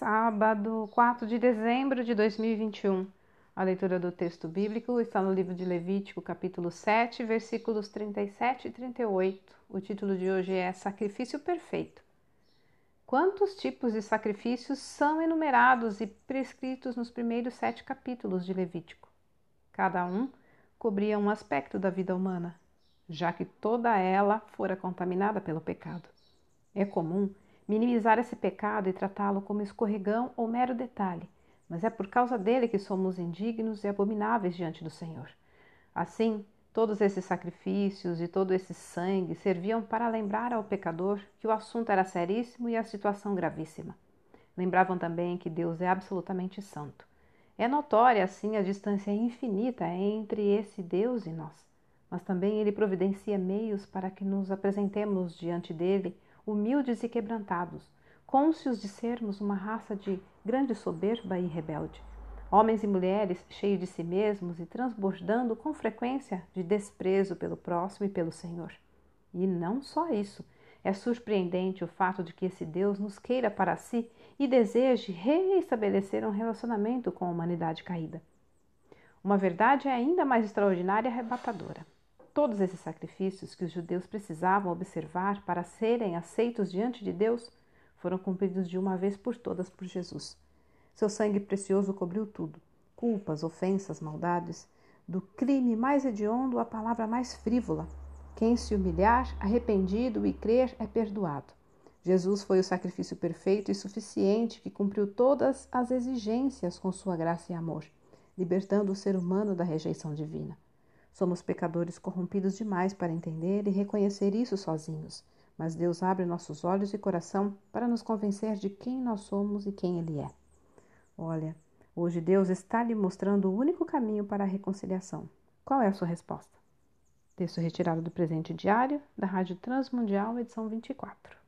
Sábado, 4 de dezembro de 2021. A leitura do texto bíblico está no livro de Levítico, capítulo 7, versículos 37 e 38. O título de hoje é Sacrifício Perfeito. Quantos tipos de sacrifícios são enumerados e prescritos nos primeiros sete capítulos de Levítico? Cada um cobria um aspecto da vida humana, já que toda ela fora contaminada pelo pecado. É comum minimizar esse pecado e tratá-lo como escorregão ou mero detalhe, mas é por causa dele que somos indignos e abomináveis diante do Senhor. Assim, todos esses sacrifícios e todo esse sangue serviam para lembrar ao pecador que o assunto era seríssimo e a situação gravíssima. Lembravam também que Deus é absolutamente santo. É notória, assim, a distância infinita entre esse Deus e nós, mas também ele providencia meios para que nos apresentemos diante dele humildes e quebrantados, cônscios de sermos uma raça de grande soberba e rebelde. Homens e mulheres cheios de si mesmos e transbordando com frequência de desprezo pelo próximo e pelo Senhor. E não só isso. É surpreendente o fato de que esse Deus nos queira para si e deseje reestabelecer um relacionamento com a humanidade caída. Uma verdade ainda mais extraordinária e arrebatadora. Todos esses sacrifícios que os judeus precisavam observar para serem aceitos diante de Deus foram cumpridos de uma vez por todas por Jesus. Seu sangue precioso cobriu tudo: culpas, ofensas, maldades, do crime mais hediondo à palavra mais frívola. Quem se humilhar, arrependido e crer é perdoado. Jesus foi o sacrifício perfeito e suficiente que cumpriu todas as exigências com sua graça e amor, libertando o ser humano da rejeição divina. Somos pecadores corrompidos demais para entender e reconhecer isso sozinhos, mas Deus abre nossos olhos e coração para nos convencer de quem nós somos e quem Ele é. Olha, hoje Deus está lhe mostrando o único caminho para a reconciliação. Qual é a sua resposta? Texto retirado do presente diário da Rádio Transmundial, edição 24.